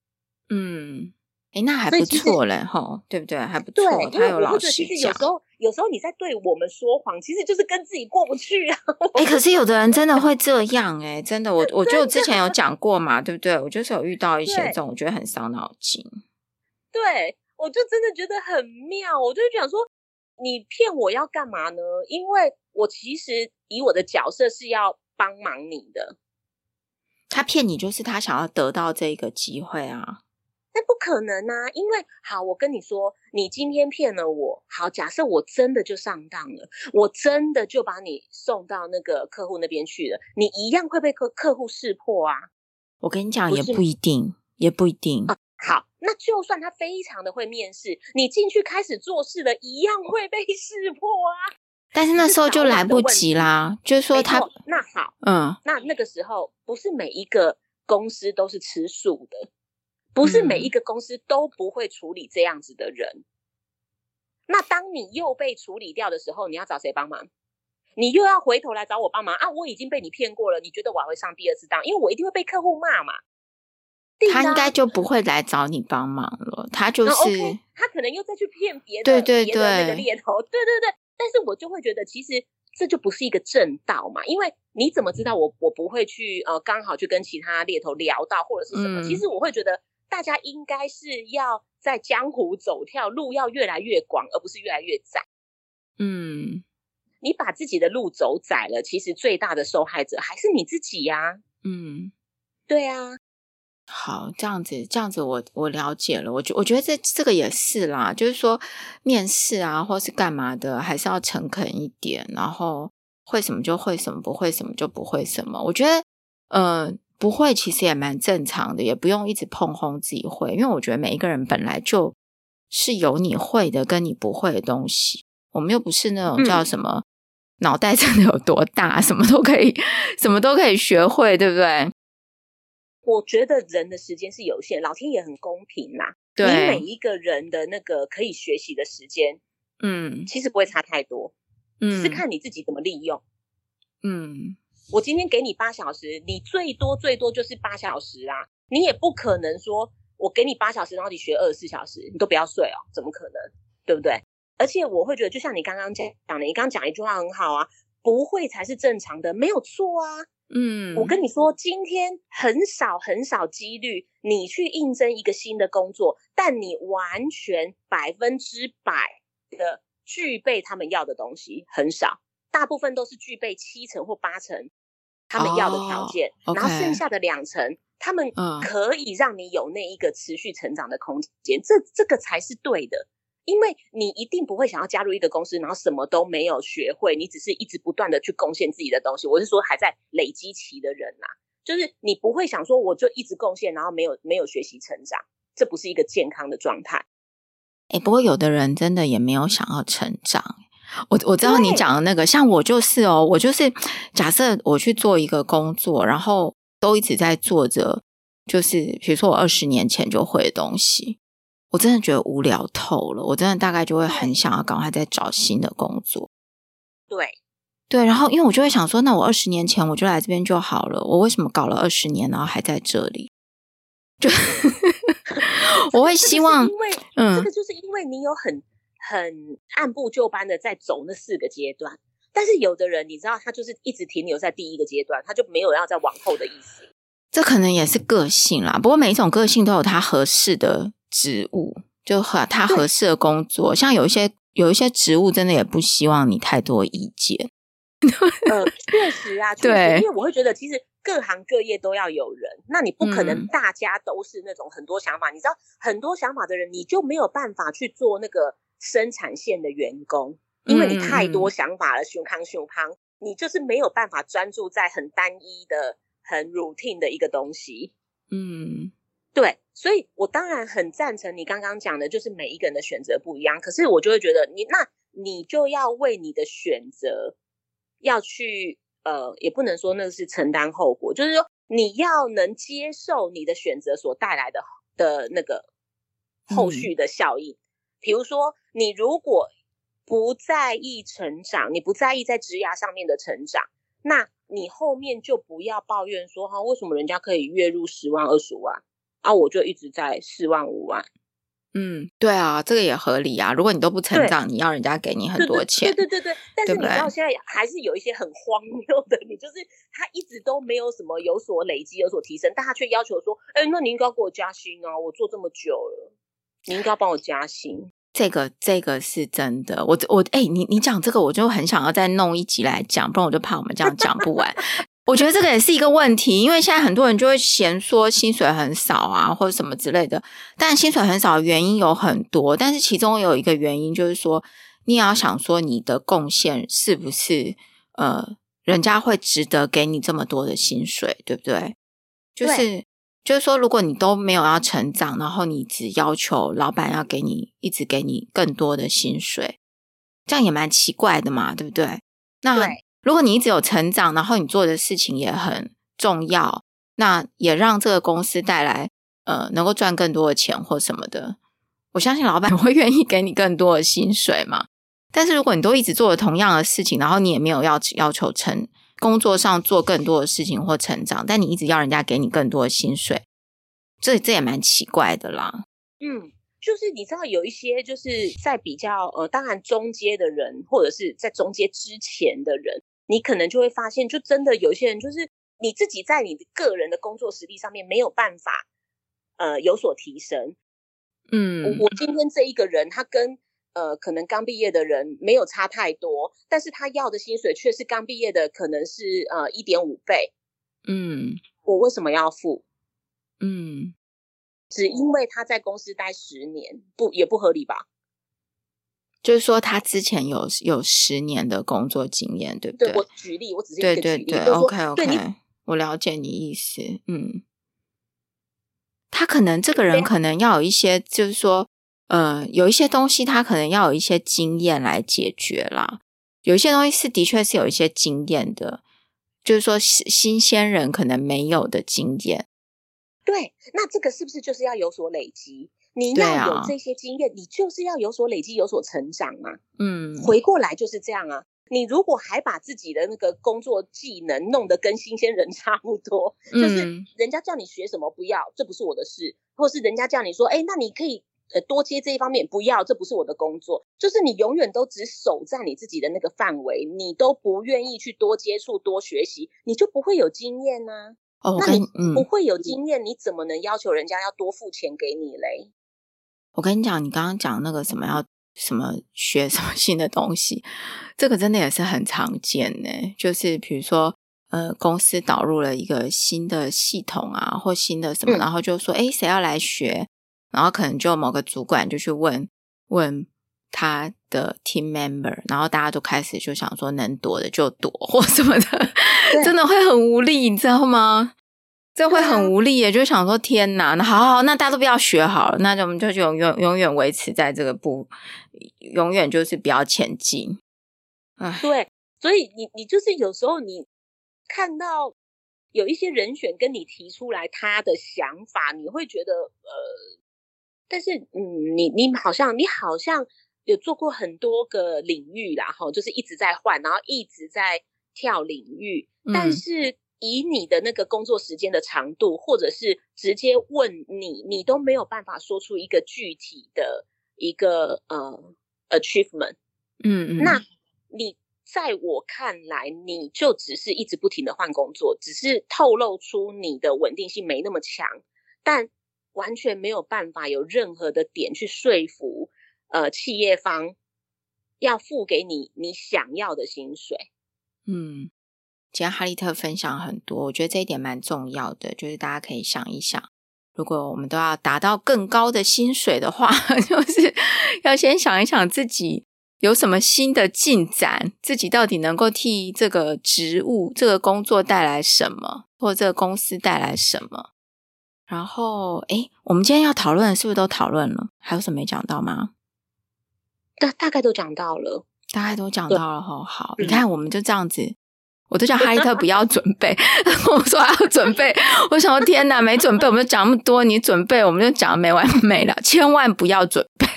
嗯。哎，那还不错嘞，哈，对不对？还不错。对，他有老实讲。其实有时候，有时候你在对我们说谎，其实就是跟自己过不去啊。哎，可是有的人真的会这样，哎，真的，我 我就之前有讲过嘛，对不对？我就是有遇到一些这种，我觉得很伤脑筋。对，我就真的觉得很妙，我就想说，你骗我要干嘛呢？因为我其实以我的角色是要帮忙你的。他骗你，就是他想要得到这个机会啊。那不可能啊！因为好，我跟你说，你今天骗了我。好，假设我真的就上当了，我真的就把你送到那个客户那边去了，你一样会被客客户识破啊！我跟你讲，也不一定，也不一定。啊，好，那就算他非常的会面试，你进去开始做事了，一样会被识破啊！但是那时候就来不及啦，就是说他那好，嗯，那那个时候不是每一个公司都是吃素的。不是每一个公司都不会处理这样子的人。嗯。那当你又被处理掉的时候，你要找谁帮忙？你又要回头来找我帮忙啊！我已经被你骗过了，你觉得我还会上第二次当？因为我一定会被客户骂嘛。他应该就不会来找你帮忙了。他就是他可能又再去骗别的，对对对，那个猎头，对对对。但是我就会觉得，其实这就不是一个正道嘛。因为你怎么知道我我不会去呃刚好去跟其他猎头聊到或者是什么？嗯。其实我会觉得。大家应该是要在江湖走跳，路要越来越广，而不是越来越窄。嗯，你把自己的路走窄了，其实最大的受害者还是你自己呀、啊。嗯，对啊。好，这样子，这样子我，我我了解了。我觉我觉得这这个也是啦，就是说面试啊，或是干嘛的，还是要诚恳一点。然后会什么就会什么，不会什么就不会什么。我觉得，嗯、呃。不会，其实也蛮正常的，也不用一直碰轰自己会，因为我觉得每一个人本来就是有你会的跟你不会的东西。我们又不是那种叫什么、嗯、脑袋真的有多大，什么都可以，什么都可以学会，对不对？我觉得人的时间是有限，老天也很公平啦。对，你每一个人的那个可以学习的时间，嗯，其实不会差太多，嗯，只是看你自己怎么利用，嗯。我今天给你八小时，你最多最多就是八小时啊！你也不可能说我给你八小时，然后你学二十四小时，你都不要睡哦，怎么可能？对不对？而且我会觉得，就像你刚刚讲讲的，你刚刚讲一句话很好啊，不会才是正常的，没有错啊。嗯，我跟你说，今天很少很少几率，你去应征一个新的工作，但你完全百分之百的具备他们要的东西，很少。大部分都是具备七成或八成他们要的条件，oh, 然后剩下的两成，他们可以让你有那一个持续成长的空间，这这个才是对的。因为你一定不会想要加入一个公司，然后什么都没有学会，你只是一直不断的去贡献自己的东西。我是说还在累积期的人呐，就是你不会想说我就一直贡献，然后没有没有学习成长，这不是一个健康的状态。哎，不过有的人真的也没有想要成长。我我知道你讲的那个，像我就是哦，我就是假设我去做一个工作，然后都一直在做着，就是比如说我二十年前就会的东西，我真的觉得无聊透了，我真的大概就会很想要赶快再找新的工作。对对，然后因为我就会想说，那我二十年前我就来这边就好了，我为什么搞了二十年，然后还在这里？就 我会希望，因为嗯，这个就是因为你有很。很按部就班的在走那四个阶段，但是有的人你知道，他就是一直停留在第一个阶段，他就没有要再往后的意思。这可能也是个性啦，不过每一种个性都有它合适的职务，就和他合适的工作。像有一些有一些职务，真的也不希望你太多意见。呃，确实啊，确实，对，因为我会觉得，其实各行各业都要有人，那你不可能大家都是那种很多想法。嗯、你知道，很多想法的人，你就没有办法去做那个。生产线的员工，因为你太多想法了，胸康胸康，你就是没有办法专注在很单一的、很 routine 的一个东西。嗯，对，所以我当然很赞成你刚刚讲的，就是每一个人的选择不一样。可是我就会觉得你，你那你就要为你的选择要去呃，也不能说那是承担后果，就是说你要能接受你的选择所带来的的那个后续的效应。嗯、比如说，你如果不在意成长，你不在意在职涯上面的成长，那。你后面就不要抱怨说哈，为什么人家可以月入十万、二十万啊？我就一直在四万、五万。嗯，对啊，这个也合理啊。如果你都不成长，你要人家给你很多钱，对对对对。但是你知道现在还是有一些很荒谬的，你就是他一直都没有什么有所累积、有所提升，但他却要求说，哎，那你应该给我加薪啊！我做这么久了，你应该帮我加薪。这个这个是真的，我我哎，你你讲这个，我就很想要再弄一集来讲，不然我就怕我们这样讲不完。我觉得这个也是一个问题，因为现在很多人就会嫌说薪水很少啊，或者什么之类的。但薪水很少的原因有很多，但是其中有一个原因就是说，你也要想说你的贡献是不是呃，人家会值得给你这么多的薪水，对不对？就是。就是说，如果你都没有要成长，然后你只要求老板要给你一直给你更多的薪水，这样也蛮奇怪的嘛，对不对？那如果你一直有成长，然后你做的事情也很重要，那也让这个公司带来呃能够赚更多的钱或什么的，我相信老板会愿意给你更多的薪水嘛。但是如果你都一直做了同样的事情，然后你也没有要要求成。工作上做更多的事情或成长，但你一直要人家给你更多的薪水，这这也蛮奇怪的啦。嗯，就是你知道有一些就是在比较呃，当然中阶的人，或者是在中阶之前的人，你可能就会发现，就真的有些人就是你自己在你的个人的工作实力上面没有办法呃有所提升。嗯，我我今天这一个人，他跟。呃，可能刚毕业的人没有差太多，但是他要的薪水却是刚毕业的可能是呃一点五倍。嗯，我为什么要付？嗯，只因为他在公司待十年，不也不合理吧？就是说他之前有有十年的工作经验，对不对？对，我举例，我只是一个举例。对对对，OK OK，我了解你意思。嗯，他可能这个人可能要有一些，就是说。呃，有一些东西他可能要有一些经验来解决啦。有一些东西是的确是有一些经验的，就是说新鲜人可能没有的经验。对，那这个是不是就是要有所累积？你要有这些经验，啊、你就是要有所累积，有所成长嘛。嗯，回过来就是这样啊。你如果还把自己的那个工作技能弄得跟新鲜人 差不多，嗯、就是人家叫你学什么不要，这不是我的事，或是人家叫你说，哎，那你可以。呃，多接这一方面不要，这不是我的工作。就是你永远都只守在你自己的那个范围，你都不愿意去多接触、多学习，你就不会有经验呢、啊。哦，那你不会有经验，嗯、你怎么能要求人家要多付钱给你嘞？我跟你讲，你刚刚讲那个什么要什么学什么新的东西，这个真的也是很常见呢。就是比如说，呃，公司导入了一个新的系统啊，或新的什么，嗯、然后就说，哎，谁要来学？然后可能就某个主管就去问问他的 team member，然后大家都开始就想说能躲的就躲或什么的，真的会很无力，你知道吗？这会很无力耶，就想说天哪，那好好好，那大家都不要学好了，那我们就永远永远维持在这个步，永远就是不要前进。唉，对，所以你你就是有时候你看到有一些人选跟你提出来他的想法，你会觉得呃。但是，嗯，你你好像你好像有做过很多个领域啦，哈，就是一直在换，然后一直在跳领域。嗯、但是以你的那个工作时间的长度，或者是直接问你，你都没有办法说出一个具体的一个呃 achievement。嗯嗯，那你在我看来，你就只是一直不停的换工作，只是透露出你的稳定性没那么强，但。完全没有办法有任何的点去说服，呃，企业方要付给你你想要的薪水。嗯，今天哈利特分享很多，我觉得这一点蛮重要的，就是大家可以想一想，如果我们都要达到更高的薪水的话，就是要先想一想自己有什么新的进展，自己到底能够替这个职务、这个工作带来什么，或这个公司带来什么。然后，诶，我们今天要讨论的是不是都讨论了？还有什么没讲到吗？大大概都讲到了，大概都讲到了。好好，你看，我们就这样子。我都叫哈利特不要准备，我说要准备。我想说天哪，没准备，我们就讲那么多，你准备，我们就讲没完没了。千万不要准备。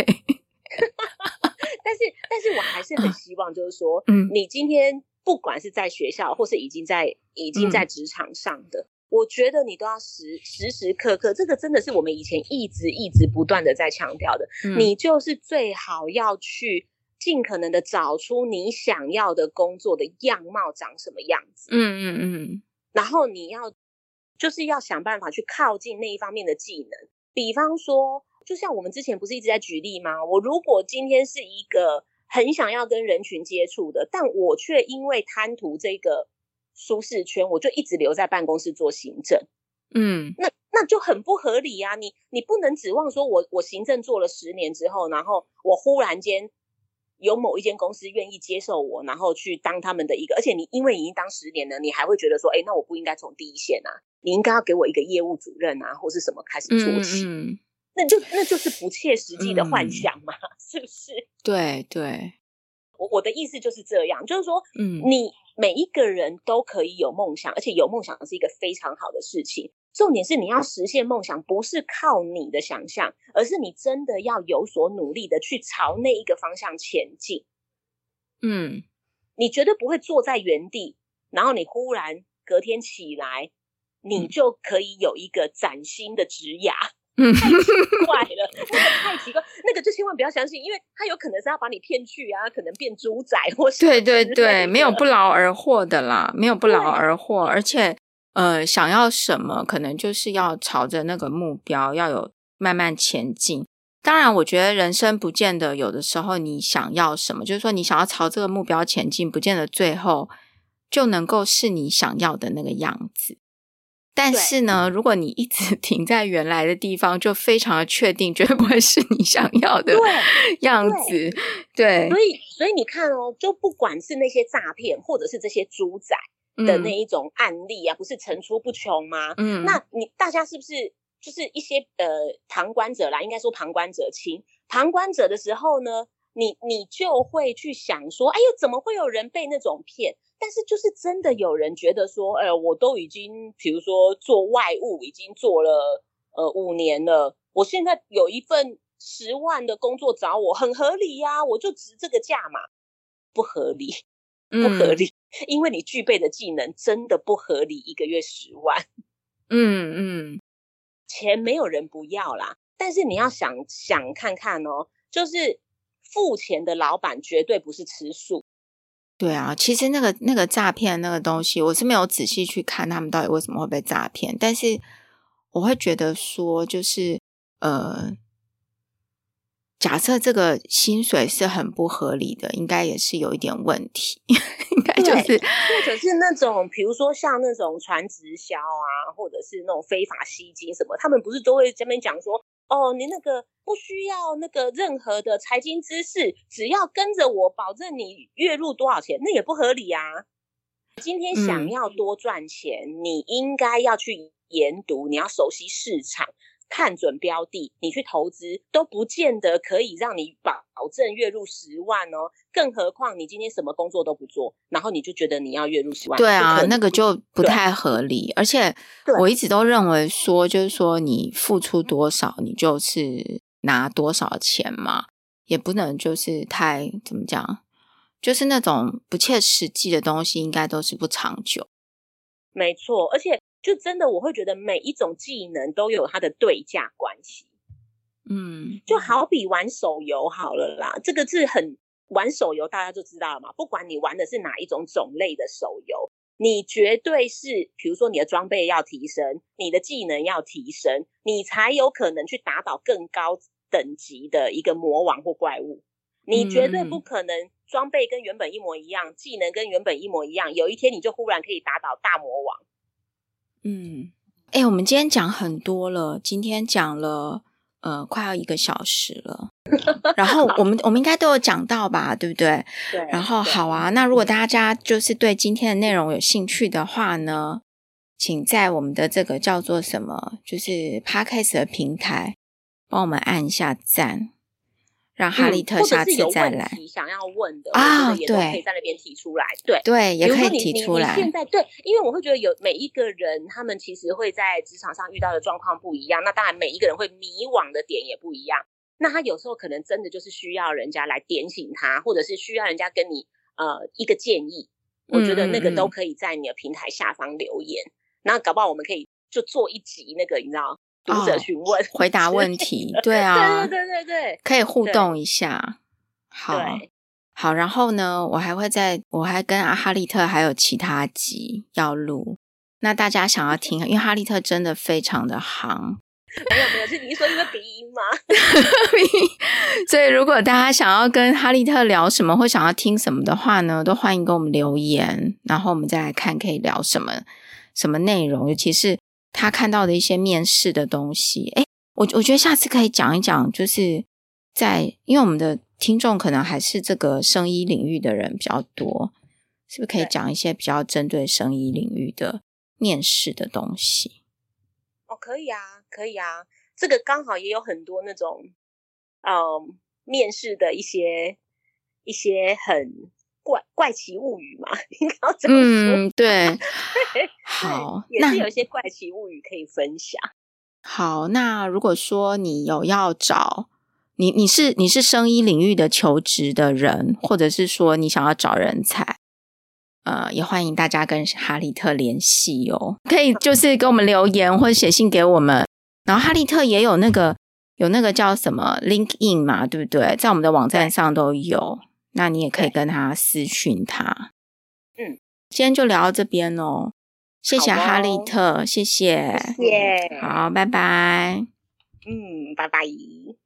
但是，但是我还是很希望，就是说，嗯，你今天不管是在学校，或是已经在已经在职场上的，嗯，我觉得你都要时时时刻刻，这个真的是我们以前一直一直不断的在强调的，嗯，你就是最好要去。尽可能的找出你想要的工作的样貌长什么样子，嗯嗯嗯，然后你要就是要想办法去靠近那一方面的技能。比方说，就像我们之前不是一直在举例吗？我如果今天是一个很想要跟人群接触的，但我却因为贪图这个舒适圈，我就一直留在办公室做行政，嗯，那那就很不合理啊！你你不能指望说我我行政做了十年之后，然后我忽然间。有某一间公司愿意接受我，然后去当他们的一个，而且你因为已经当十年了，你还会觉得说，哎，那我不应该从第一线啊，你应该要给我一个业务主任啊，或是什么开始做起，嗯嗯、那就那就是不切实际的幻想嘛，嗯、是不是？对对，我我的意思就是这样，就是说，嗯，你每一个人都可以有梦想，而且有梦想是一个非常好的事情。重点是你要实现梦想，不是靠你的想象，而是你真的要有所努力的去朝那一个方向前进。嗯，你绝对不会坐在原地，然后你忽然隔天起来，你就可以有一个崭新的职涯。嗯，太奇怪了，那个太奇怪，那个就千万不要相信，因为他有可能是要把你骗去啊，可能变猪仔或是对对对，没有不劳而获的啦，没有不劳而获，而且。呃，想要什么，可能就是要朝着那个目标，要有慢慢前进。当然，我觉得人生不见得有的时候你想要什么，就是说你想要朝这个目标前进，不见得最后就能够是你想要的那个样子。但是呢，如果你一直 停在原来的地方，就非常的确定绝对不会是你想要的样子。对，对，对，所以所以你看哦，就不管是那些诈骗，或者是这些猪仔。的那一种案例啊，不是层出不穷吗？嗯，那你大家是不是就是一些呃旁观者啦？应该说旁观者清。旁观者的时候呢，你你就会去想说，哎呦，怎么会有人被那种骗？但是就是真的有人觉得说，哎呦，我都已经比如说做外务已经做了呃五年了，我现在有一份十万的工作找我，很合理呀，我就值这个价嘛，不合理，不合理。嗯因为你具备的技能真的不合理，一个月十万，嗯嗯，钱没有人不要啦，但是你要想想看看哦，就是付钱的老板绝对不是吃素。对啊，其实那个那个诈骗那个东西，我是没有仔细去看他们到底为什么会被诈骗，但是我会觉得说，就是呃。假设这个薪水是很不合理的，应该也是有一点问题，应该就是或者是那种，比如说像那种传直销啊，或者是那种非法吸金什么，他们不是都会这边讲说，哦，你那个不需要那个任何的财经知识，只要跟着我，保证你月入多少钱，那也不合理啊。今天想要多赚钱，嗯，你应该要去研读，你要熟悉市场。看准标的，你去投资都不见得可以让你保证月入十万哦。更何况你今天什么工作都不做，然后你就觉得你要月入十万，对啊，那个就不太合理。而且我一直都认为说，就是说你付出多少，你就是拿多少钱嘛，也不能就是太怎么讲，就是那种不切实际的东西，应该都是不长久。没错，而且。就真的，我会觉得每一种技能都有它的对价关系。嗯，就好比玩手游好了啦，这个是很玩手游，大家就知道了嘛。不管你玩的是哪一种种类的手游，你绝对是，比如说你的装备要提升，你的技能要提升，你才有可能去打倒更高等级的一个魔王或怪物。你绝对不可能装备跟原本一模一样，技能跟原本一模一样，有一天你就忽然可以打倒大魔王。嗯，哎、欸，我们今天讲很多了。今天讲了，呃，快要一个小时了。然后我们我们应该都有讲到吧，对不对？对。然后好啊，那如果大家就是对今天的内容有兴趣的话呢，请在我们的这个叫做什么，就是 Podcast 的平台，帮我们按一下赞。让哈利特下次再来。想要问的啊，也都可以在那边提出来。对对，也可以提出来。现在对，因为我会觉得有每一个人，他们其实会在职场上遇到的状况不一样。那当然，每一个人会迷惘的点也不一样。那他有时候可能真的就是需要人家来点醒他，或者是需要人家跟你呃一个建议。我觉得那个都可以在你的平台下方留言。那、搞不好我们可以就做一集那个，你知道。读者询问、哦、回答问题，对啊，对对对对对，可以互动一下。好，好，然后呢，我还会在，我还跟阿哈利特还有其他集要录。那大家想要听，因为哈利特真的非常的行。没有没有，是你说因为鼻音吗？所以如果大家想要跟哈利特聊什么，或想要听什么的话呢，都欢迎给我们留言，然后我们再来看可以聊什么什么内容，尤其是。他看到的一些面试的东西，诶，我我觉得下次可以讲一讲，就是在因为我们的听众可能还是这个生医领域的人比较多，是不是可以讲一些比较针对生医领域的面试的东西？哦，可以啊，可以啊，这个刚好也有很多那种，嗯，面试的一些一些很。怪怪奇物语嘛，应该要怎么说？嗯，对，好，也是有一些怪奇物语可以分享。好，那如果说你有要找你，你是你是生医领域的求职的人，或者是说你想要找人才，呃，也欢迎大家跟哈利特联系哦。可以就是给我们留言或者写信给我们。然后哈利特也有那个有那个叫什么 LinkedIn 嘛，对不对？在我们的网站上都有。那你也可以跟他私讯他。嗯，今天就聊到这边哦。谢谢哈利特，谢谢，谢谢，好，拜拜。嗯，拜拜。